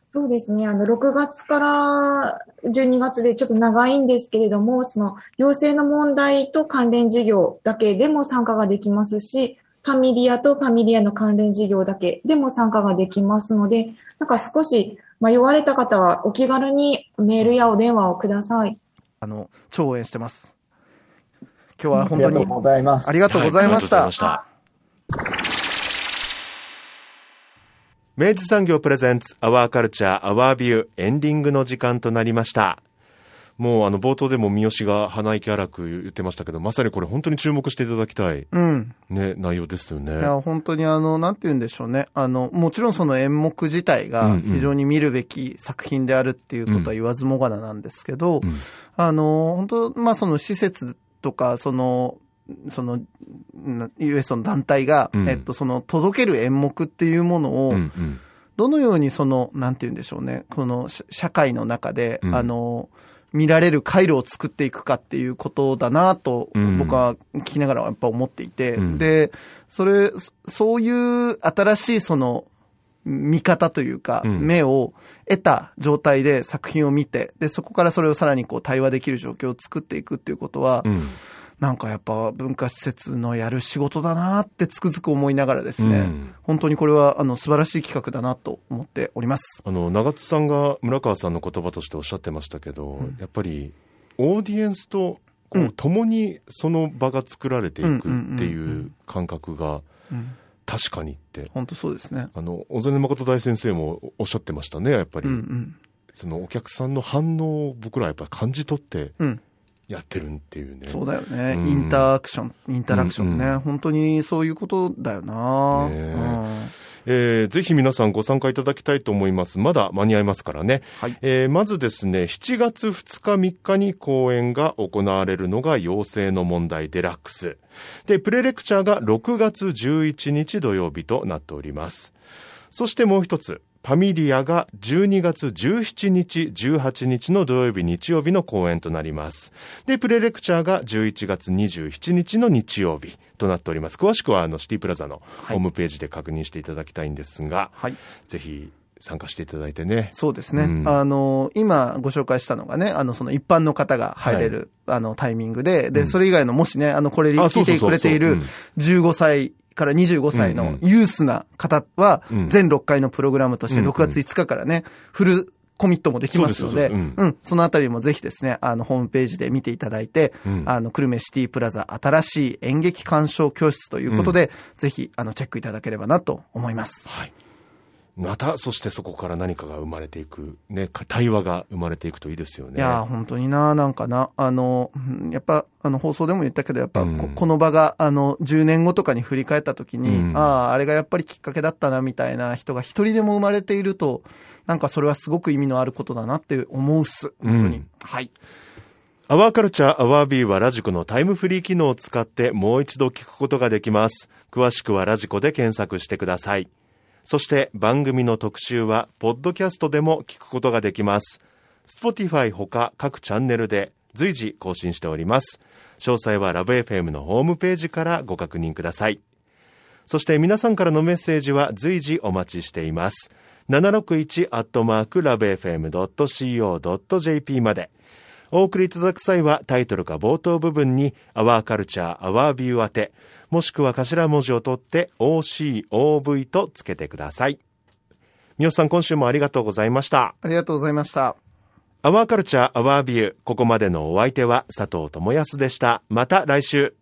そうですね。あの、6月から12月でちょっと長いんですけれども、その、行政の問題と関連事業だけでも参加ができますし、ファミリアとファミリアの関連事業だけでも参加ができますので、なんか少し迷われた方はお気軽にメールやお電話をください。あの、超応援してます。今日は本当にありがとうございました。はありがとうございました。明治産業プレゼンツアワーカルチャーアワービューエンディングの時間となりました。もうあの冒頭でも三好が鼻息荒く言ってましたけど、まさにこれ本当に注目していただきたいうん。ね、内容ですよね。いや、本当にあの、なんて言うんでしょうね。あの、もちろんその演目自体うんがうん。非常に見るべき作品であるっていうことは言わずもがななんですけど、うん。あの、本当まあその施設とか、その、その、な US の団体が、うん。えっと、その、届ける演目っていうものを、うんうん。どのようにその、なんて言うんでしょうね、この社社会の中で、うん。あの、見られる回路を作っていくかっていうことだなとうん、僕は聞きながらやっぱ思っていて、うん。で、それ、そそういう新しいその、見方というか、うん。目を得た状態で作品を見て、で、そこからそれをさらにこう対話できる状況を作っていくっていうことは、うんなんかやっぱ文化施設のやる仕事だなってつくづく思いながらですね、うん本当にこれはあの素晴らしい企画だなと思っております。あの、長津さんが村川さんの言葉としておっしゃってましたけど、やっぱり、オーディエンスと、こうんう、共にその場が作られていくってうんうんうんいううん感覚が、うん確かにって、本当そうですね。あの、小曽根誠大先生もおっしゃってましたね、やっぱり。うんうん。そのお客さんの反応を僕らはやっぱ感じ取ってうん。やってるっていうね。そうだよね。うんインタアクション、インタラクションね。うんうん本当にそういうことだよな、うんえーぜひ皆さんご参加いただきたいと思います。まだ間に合いますからね。はいえーまずですね、7月2日3日に公演が行われるのが妖精の問題デラックス。で、プレレクチャーが6月11日土曜日となっております。そしてもう一つ、ファミリアが12月17日、18日の土曜日、日曜日の公演となります。で、プレレクチャーが11月27日の日曜日となっております。詳しくは、あの、シティプラザのホームページで確認していただきたいんですが、はい。ぜひ参加していただいてね。そうですね。うんあの、今ご紹介したのがね、あの、その一般の方が入れる、あの、タイミングで、で、うんそれ以外のもしね、あの、これあ聞いてくれているそう15歳から25歳のユースな方はうん、全6回のプログラムとしてうんうん。6月5日からね、フルコミットもできますので、そうん、そのあたりもぜひですね、あの、ホームページで見ていただいて、うん。あの、久留米シティプラザ新しい演劇鑑賞教室ということで、ぜひ、あの、チェックいただければなと思います。はい。また、そしてそこから何かが生まれていく、ね、か対話が生まれていくといいですよね。いやー、本当にな、なんかな、あの、うんやっぱ、あの、放送でも言ったけど、やっぱこ、うんこの場が、あの、10年後とかに振り返った時に、うんああ、あれがやっぱりきっかけだったな、みたいな人が一人でも生まれていると、なんかそれはすごく意味のあることだなって思うっす。本当に。うんはい。アワーカルチャーアワービーはラジコのタイムフリー機能を使ってもう一度聞くことができます。詳しくはラジコで検索してください。そして番組の特集は、ポッドキャストでも聞くことができます。Spotify ほか各チャンネルで随時更新しております。詳細はラブ f m のホームページからご確認ください。そして皆さんからのメッセージは随時お待ちしています。761-lovefm.co.jp まで。お送りいただく際はタイトルか冒頭部分に Our Culture, Our View 宛て、もしくは頭文字を取って OCOV とつけてください。三好さん今週もありがとうございました。ありがとうございました。アワーカルチャー、アワービュー。ここまでのお相手は佐藤智康でした。また来週。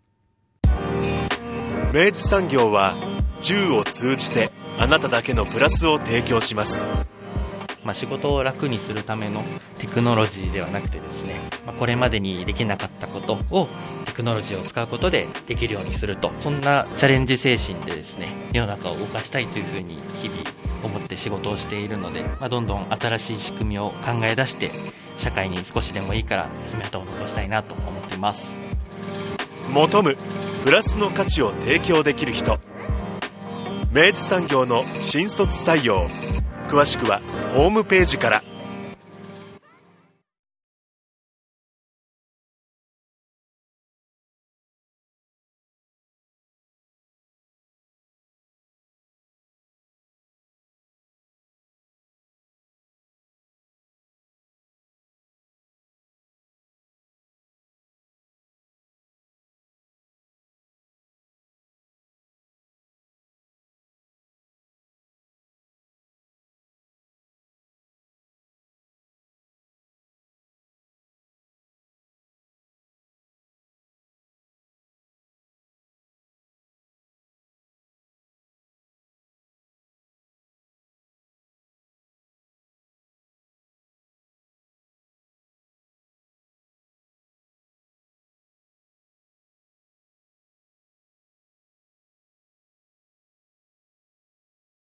明治産業は銃を通じてあなただけのプラスを提供します。まあ、仕事を楽にするためのテクノロジーではなくてですね、まあ、これまでにできなかったことをテクノロジーを使うことでできるようにすると、そんなチャレンジ精神でですね、世の中を動かしたいというふうに日々思って仕事をしているので、まあ、どんどん新しい仕組みを考え出して、社会に少しでもいいから爪痕を残したいなと思っています。求むプラスの価値を提供できる人。明治産業の新卒採用。詳しくはホームページから。